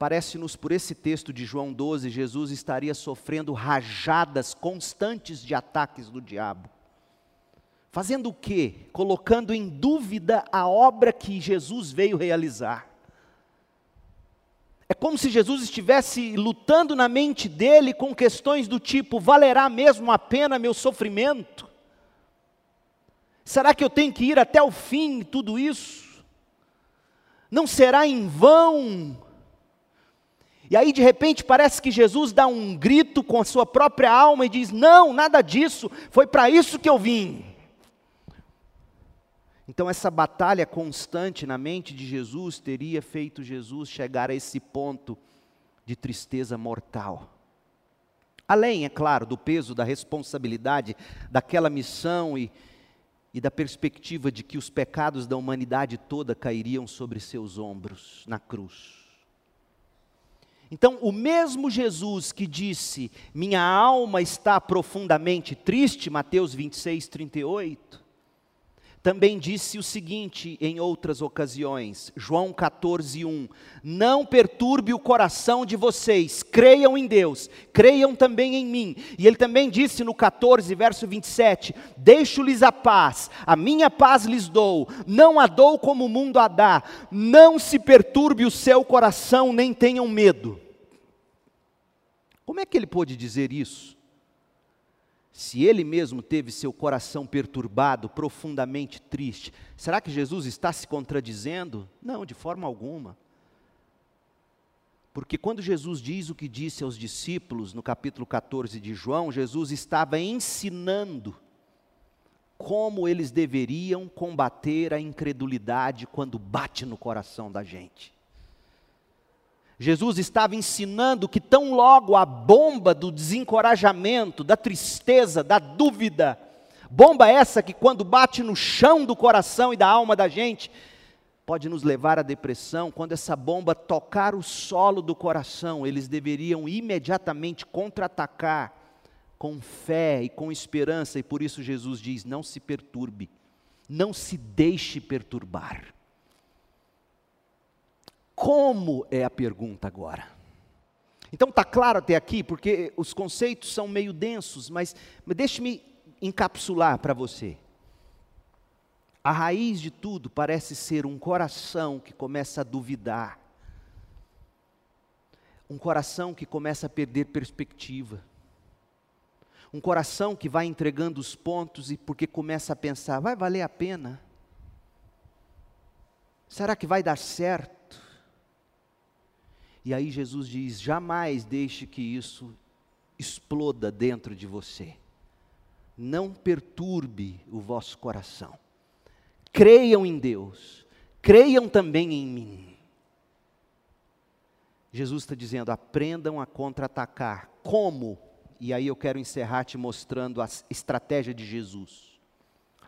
parece-nos por esse texto de João 12, Jesus estaria sofrendo rajadas constantes de ataques do diabo. Fazendo o quê? Colocando em dúvida a obra que Jesus veio realizar. É como se Jesus estivesse lutando na mente dele com questões do tipo: valerá mesmo a pena meu sofrimento? Será que eu tenho que ir até o fim tudo isso? Não será em vão? E aí de repente parece que Jesus dá um grito com a sua própria alma e diz: Não, nada disso, foi para isso que eu vim. Então, essa batalha constante na mente de Jesus teria feito Jesus chegar a esse ponto de tristeza mortal. Além, é claro, do peso da responsabilidade daquela missão e, e da perspectiva de que os pecados da humanidade toda cairiam sobre seus ombros na cruz. Então, o mesmo Jesus que disse: Minha alma está profundamente triste, Mateus 26, 38, também disse o seguinte em outras ocasiões, João 14, 1: Não perturbe o coração de vocês, creiam em Deus, creiam também em mim. E ele também disse no 14, verso 27: Deixo-lhes a paz, a minha paz lhes dou, não a dou como o mundo a dá, não se perturbe o seu coração, nem tenham medo. Como é que ele pôde dizer isso? Se ele mesmo teve seu coração perturbado, profundamente triste, será que Jesus está se contradizendo? Não, de forma alguma. Porque quando Jesus diz o que disse aos discípulos no capítulo 14 de João, Jesus estava ensinando como eles deveriam combater a incredulidade quando bate no coração da gente. Jesus estava ensinando que tão logo a bomba do desencorajamento, da tristeza, da dúvida, bomba essa que quando bate no chão do coração e da alma da gente, pode nos levar à depressão, quando essa bomba tocar o solo do coração, eles deveriam imediatamente contra-atacar com fé e com esperança, e por isso Jesus diz: não se perturbe, não se deixe perturbar. Como é a pergunta agora? Então está claro até aqui, porque os conceitos são meio densos, mas, mas deixe-me encapsular para você. A raiz de tudo parece ser um coração que começa a duvidar, um coração que começa a perder perspectiva, Um coração que vai entregando os pontos e porque começa a pensar, vai valer a pena? Será que vai dar certo? E aí Jesus diz: jamais deixe que isso exploda dentro de você. Não perturbe o vosso coração. Creiam em Deus, creiam também em mim. Jesus está dizendo: aprendam a contra-atacar. Como? E aí eu quero encerrar te mostrando a estratégia de Jesus.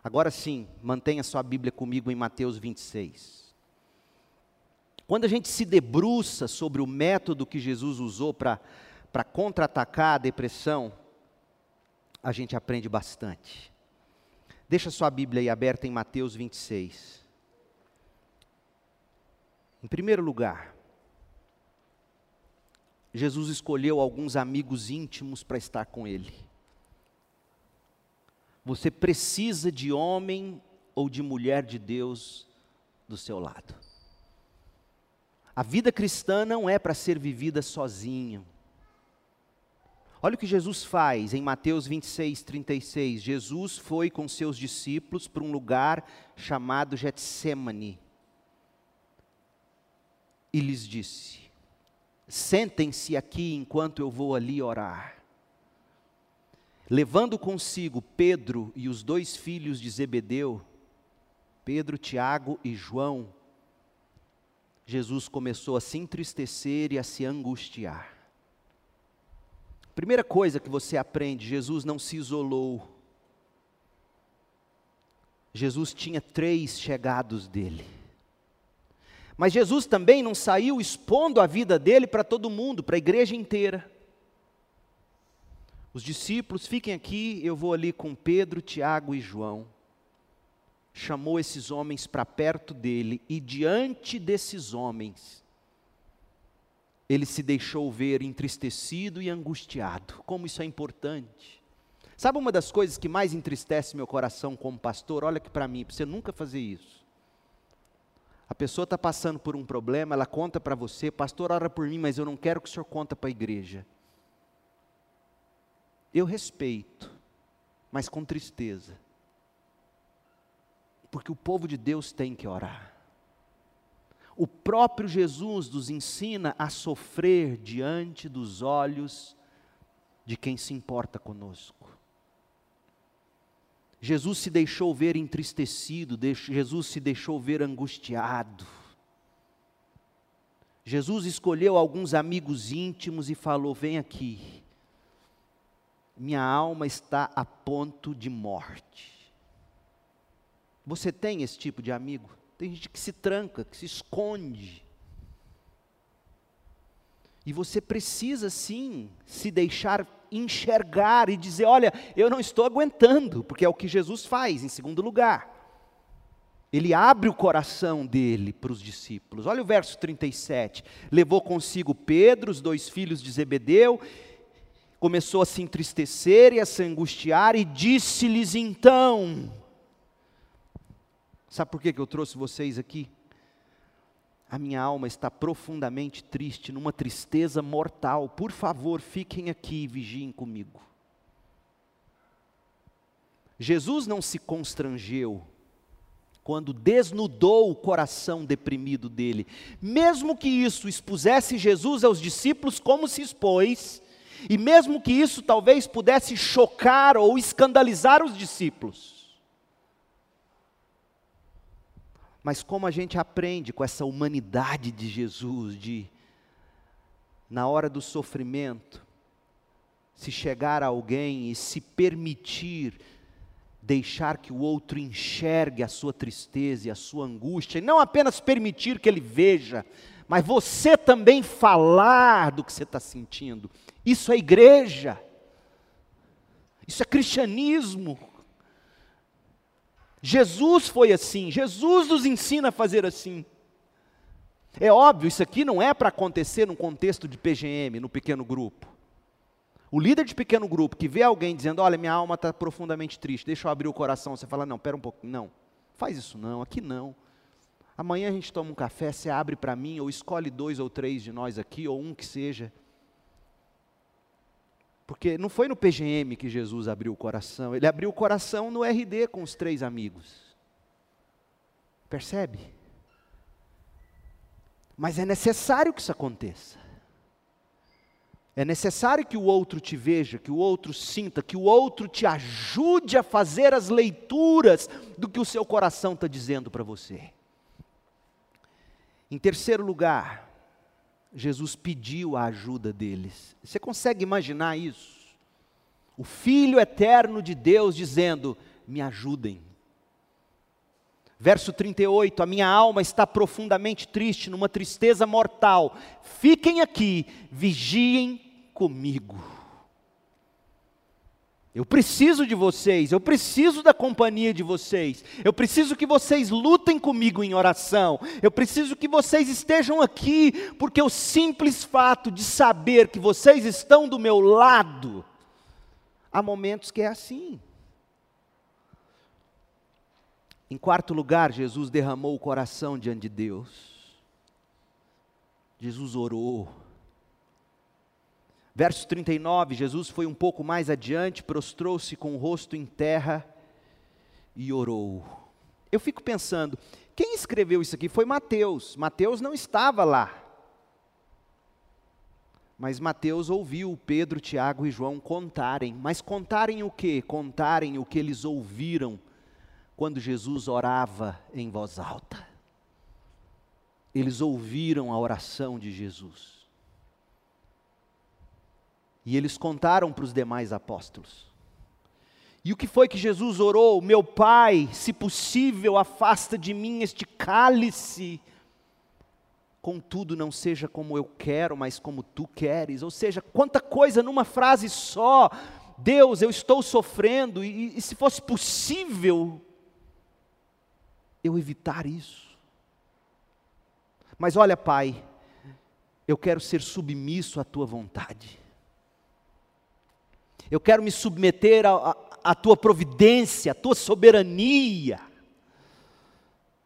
Agora sim, mantenha sua Bíblia comigo em Mateus 26. Quando a gente se debruça sobre o método que Jesus usou para contra-atacar a depressão, a gente aprende bastante. Deixa sua Bíblia aí aberta em Mateus 26. Em primeiro lugar, Jesus escolheu alguns amigos íntimos para estar com Ele. Você precisa de homem ou de mulher de Deus do seu lado. A vida cristã não é para ser vivida sozinho. Olha o que Jesus faz em Mateus 26, 36. Jesus foi com seus discípulos para um lugar chamado Getsemane. E lhes disse: Sentem-se aqui enquanto eu vou ali orar. Levando consigo Pedro e os dois filhos de Zebedeu, Pedro, Tiago e João, Jesus começou a se entristecer e a se angustiar. Primeira coisa que você aprende: Jesus não se isolou. Jesus tinha três chegados dele. Mas Jesus também não saiu expondo a vida dele para todo mundo, para a igreja inteira. Os discípulos, fiquem aqui, eu vou ali com Pedro, Tiago e João chamou esses homens para perto dele e diante desses homens, ele se deixou ver entristecido e angustiado. Como isso é importante. Sabe uma das coisas que mais entristece meu coração como pastor? Olha aqui para mim, para você nunca fazer isso. A pessoa está passando por um problema, ela conta para você, pastor, ora por mim, mas eu não quero que o senhor conta para a igreja. Eu respeito, mas com tristeza porque o povo de Deus tem que orar. O próprio Jesus nos ensina a sofrer diante dos olhos de quem se importa conosco. Jesus se deixou ver entristecido, Jesus se deixou ver angustiado. Jesus escolheu alguns amigos íntimos e falou: Vem aqui, minha alma está a ponto de morte. Você tem esse tipo de amigo? Tem gente que se tranca, que se esconde. E você precisa sim se deixar enxergar e dizer: olha, eu não estou aguentando, porque é o que Jesus faz, em segundo lugar. Ele abre o coração dele para os discípulos. Olha o verso 37. Levou consigo Pedro, os dois filhos de Zebedeu, começou a se entristecer e a se angustiar, e disse-lhes então: Sabe por que eu trouxe vocês aqui? A minha alma está profundamente triste, numa tristeza mortal. Por favor, fiquem aqui e vigiem comigo. Jesus não se constrangeu quando desnudou o coração deprimido dele, mesmo que isso expusesse Jesus aos discípulos como se expôs, e mesmo que isso talvez pudesse chocar ou escandalizar os discípulos. Mas como a gente aprende com essa humanidade de Jesus, de, na hora do sofrimento, se chegar a alguém e se permitir deixar que o outro enxergue a sua tristeza e a sua angústia, e não apenas permitir que ele veja, mas você também falar do que você está sentindo. Isso é igreja, isso é cristianismo. Jesus foi assim, Jesus nos ensina a fazer assim. É óbvio, isso aqui não é para acontecer num contexto de PGM, no pequeno grupo. O líder de pequeno grupo que vê alguém dizendo: Olha, minha alma está profundamente triste, deixa eu abrir o coração. Você fala: Não, pera um pouco, não, faz isso não, aqui não. Amanhã a gente toma um café, você abre para mim, ou escolhe dois ou três de nós aqui, ou um que seja. Porque não foi no PGM que Jesus abriu o coração, ele abriu o coração no RD com os três amigos. Percebe? Mas é necessário que isso aconteça. É necessário que o outro te veja, que o outro sinta, que o outro te ajude a fazer as leituras do que o seu coração está dizendo para você. Em terceiro lugar, Jesus pediu a ajuda deles. Você consegue imaginar isso? O Filho eterno de Deus dizendo: Me ajudem. Verso 38: A minha alma está profundamente triste, numa tristeza mortal. Fiquem aqui, vigiem comigo. Eu preciso de vocês, eu preciso da companhia de vocês, eu preciso que vocês lutem comigo em oração, eu preciso que vocês estejam aqui, porque o simples fato de saber que vocês estão do meu lado, há momentos que é assim. Em quarto lugar, Jesus derramou o coração diante de Deus. Jesus orou. Verso 39, Jesus foi um pouco mais adiante, prostrou-se com o rosto em terra e orou. Eu fico pensando, quem escreveu isso aqui foi Mateus. Mateus não estava lá. Mas Mateus ouviu Pedro, Tiago e João contarem. Mas contarem o quê? Contarem o que eles ouviram quando Jesus orava em voz alta. Eles ouviram a oração de Jesus. E eles contaram para os demais apóstolos. E o que foi que Jesus orou? Meu Pai, se possível, afasta de mim este cálice. Contudo, não seja como eu quero, mas como tu queres. Ou seja, quanta coisa numa frase só. Deus, eu estou sofrendo, e, e se fosse possível, eu evitar isso. Mas olha, Pai, eu quero ser submisso à tua vontade. Eu quero me submeter à tua providência, à tua soberania.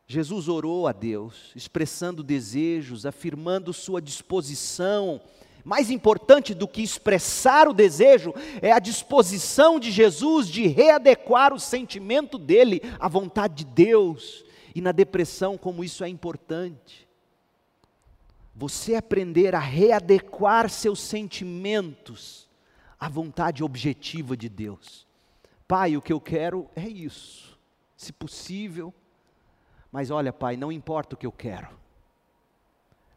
Jesus orou a Deus, expressando desejos, afirmando sua disposição. Mais importante do que expressar o desejo é a disposição de Jesus de readequar o sentimento dele à vontade de Deus e na depressão, como isso é importante. Você aprender a readequar seus sentimentos à vontade objetiva de Deus. Pai, o que eu quero é isso. Se possível, mas olha, Pai, não importa o que eu quero.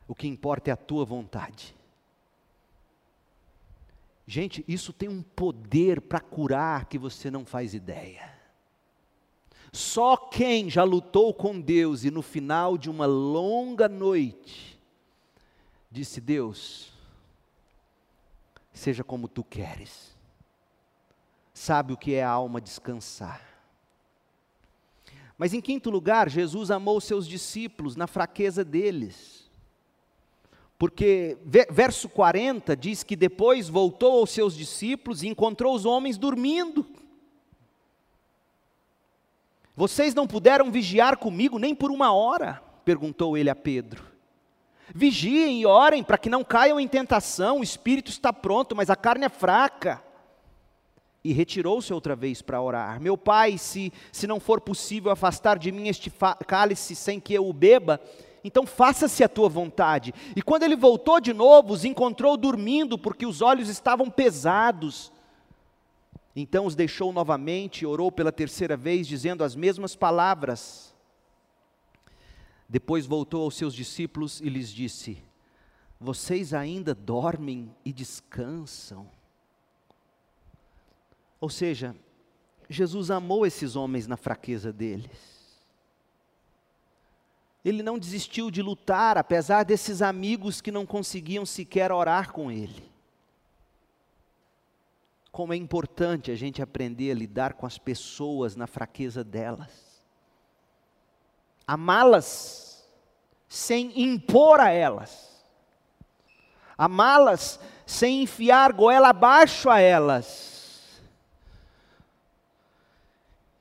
O que importa é a tua vontade. Gente, isso tem um poder para curar que você não faz ideia. Só quem já lutou com Deus e no final de uma longa noite, disse: Deus, seja como tu queres, sabe o que é a alma descansar. Mas em quinto lugar, Jesus amou seus discípulos na fraqueza deles. Porque verso 40 diz que depois voltou aos seus discípulos e encontrou os homens dormindo. Vocês não puderam vigiar comigo nem por uma hora? perguntou ele a Pedro. Vigiem e orem para que não caiam em tentação, o espírito está pronto, mas a carne é fraca. E retirou-se outra vez para orar. Meu pai, se, se não for possível afastar de mim este cálice sem que eu o beba, então faça-se a tua vontade. E quando ele voltou de novo, os encontrou dormindo, porque os olhos estavam pesados. Então os deixou novamente e orou pela terceira vez, dizendo as mesmas palavras. Depois voltou aos seus discípulos e lhes disse: Vocês ainda dormem e descansam. Ou seja, Jesus amou esses homens na fraqueza deles. Ele não desistiu de lutar, apesar desses amigos que não conseguiam sequer orar com ele como é importante a gente aprender a lidar com as pessoas na fraqueza delas. Amá-las sem impor a elas. Amá-las sem enfiar goela abaixo a elas.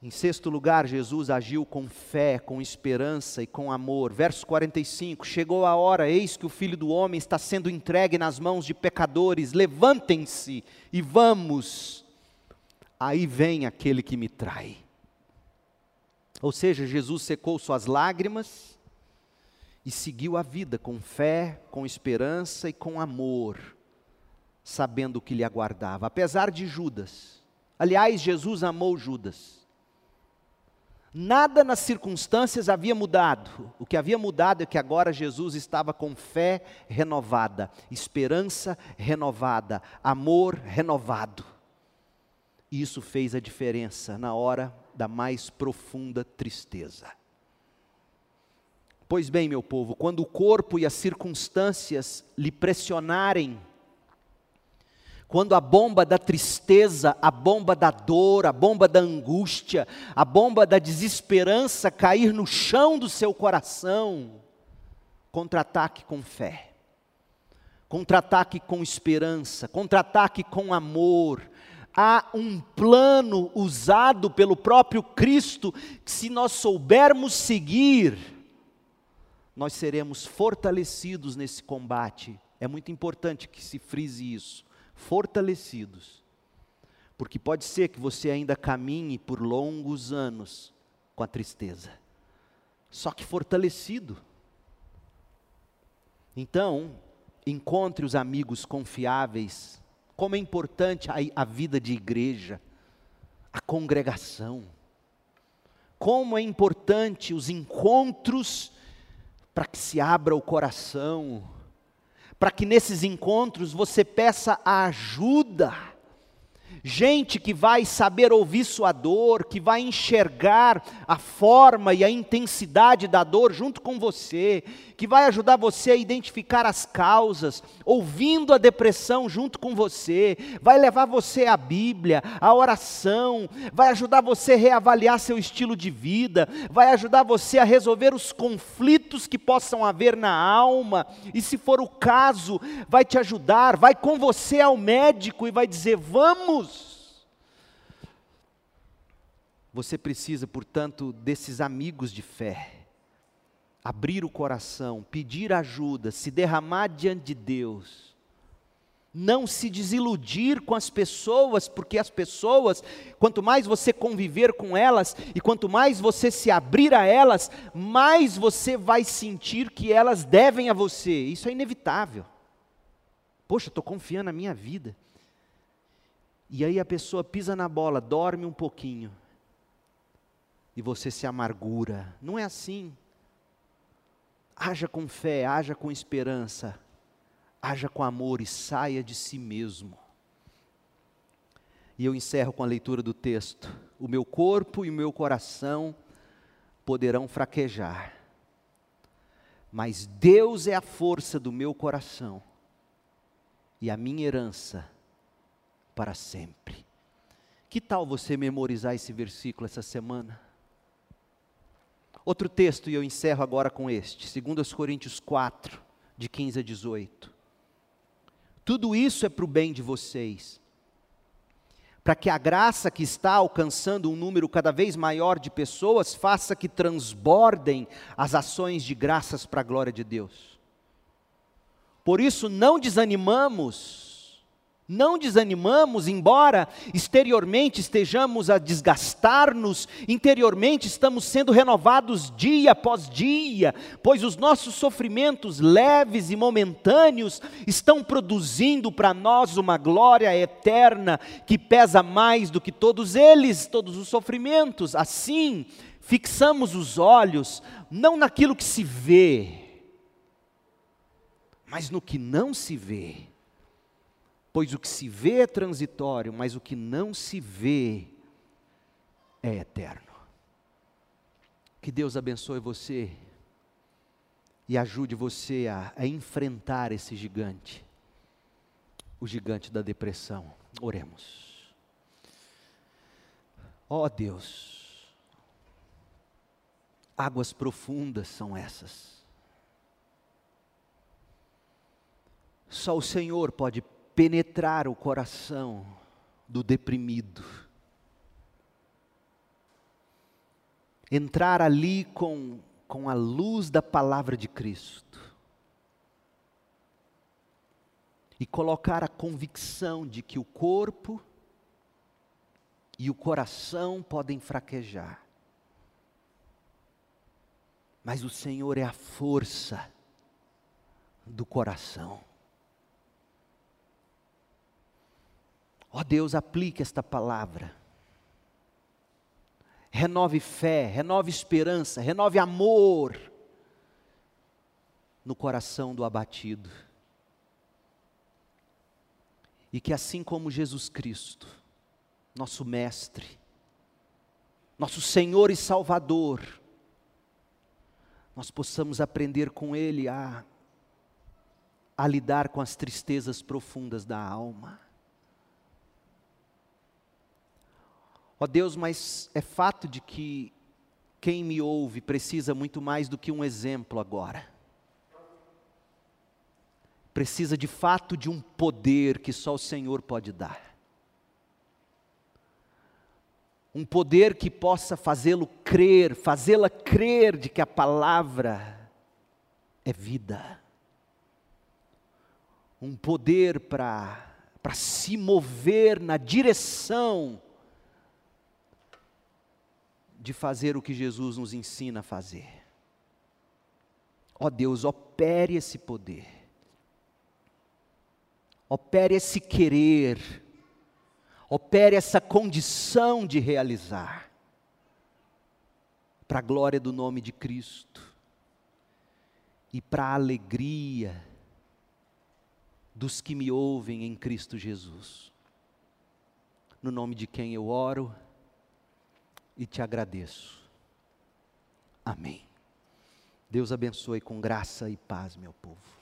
Em sexto lugar, Jesus agiu com fé, com esperança e com amor. Verso 45: Chegou a hora, eis que o filho do homem está sendo entregue nas mãos de pecadores. Levantem-se e vamos. Aí vem aquele que me trai. Ou seja, Jesus secou suas lágrimas e seguiu a vida com fé, com esperança e com amor, sabendo o que lhe aguardava, apesar de Judas. Aliás, Jesus amou Judas. Nada nas circunstâncias havia mudado. O que havia mudado é que agora Jesus estava com fé renovada, esperança renovada, amor renovado. E isso fez a diferença na hora da mais profunda tristeza. Pois bem, meu povo, quando o corpo e as circunstâncias lhe pressionarem, quando a bomba da tristeza, a bomba da dor, a bomba da angústia, a bomba da desesperança cair no chão do seu coração, contra-ataque com fé, contra-ataque com esperança, contra-ataque com amor. Há um plano usado pelo próprio Cristo que, se nós soubermos seguir, nós seremos fortalecidos nesse combate. É muito importante que se frise isso fortalecidos. Porque pode ser que você ainda caminhe por longos anos com a tristeza, só que fortalecido. Então, encontre os amigos confiáveis. Como é importante a, a vida de igreja, a congregação. Como é importante os encontros para que se abra o coração para que nesses encontros você peça a ajuda. Gente que vai saber ouvir sua dor, que vai enxergar a forma e a intensidade da dor junto com você, que vai ajudar você a identificar as causas, ouvindo a depressão junto com você, vai levar você à Bíblia, à oração, vai ajudar você a reavaliar seu estilo de vida, vai ajudar você a resolver os conflitos que possam haver na alma, e se for o caso, vai te ajudar, vai com você ao médico e vai dizer: vamos. Você precisa, portanto, desses amigos de fé abrir o coração, pedir ajuda, se derramar diante de Deus. Não se desiludir com as pessoas, porque as pessoas, quanto mais você conviver com elas e quanto mais você se abrir a elas, mais você vai sentir que elas devem a você. Isso é inevitável. Poxa, estou confiando na minha vida. E aí a pessoa pisa na bola, dorme um pouquinho. E você se amargura. Não é assim. Haja com fé, haja com esperança, haja com amor e saia de si mesmo. E eu encerro com a leitura do texto. O meu corpo e o meu coração poderão fraquejar, mas Deus é a força do meu coração e a minha herança para sempre. Que tal você memorizar esse versículo essa semana? Outro texto, e eu encerro agora com este, 2 Coríntios 4, de 15 a 18. Tudo isso é para o bem de vocês, para que a graça que está alcançando um número cada vez maior de pessoas faça que transbordem as ações de graças para a glória de Deus. Por isso, não desanimamos, não desanimamos, embora exteriormente estejamos a desgastar-nos, interiormente estamos sendo renovados dia após dia, pois os nossos sofrimentos leves e momentâneos estão produzindo para nós uma glória eterna que pesa mais do que todos eles, todos os sofrimentos. Assim, fixamos os olhos não naquilo que se vê, mas no que não se vê Pois o que se vê é transitório, mas o que não se vê é eterno. Que Deus abençoe você e ajude você a, a enfrentar esse gigante, o gigante da depressão. Oremos. Ó oh Deus, águas profundas são essas. Só o Senhor pode penetrar o coração do deprimido. entrar ali com, com a luz da palavra de Cristo e colocar a convicção de que o corpo e o coração podem fraquejar, mas o Senhor é a força do coração. Ó oh Deus, aplique esta palavra. Renove fé, renove esperança, renove amor no coração do abatido. E que assim como Jesus Cristo, nosso Mestre, nosso Senhor e Salvador, nós possamos aprender com Ele a, a lidar com as tristezas profundas da alma Ó Deus, mas é fato de que quem me ouve precisa muito mais do que um exemplo agora. Precisa de fato de um poder que só o Senhor pode dar. Um poder que possa fazê-lo crer, fazê-la crer de que a palavra é vida. Um poder para se mover na direção de fazer o que Jesus nos ensina a fazer. Ó oh Deus, opere esse poder, opere esse querer, opere essa condição de realizar, para a glória do nome de Cristo e para a alegria dos que me ouvem em Cristo Jesus. No nome de quem eu oro e te agradeço. Amém. Deus abençoe com graça e paz, meu povo.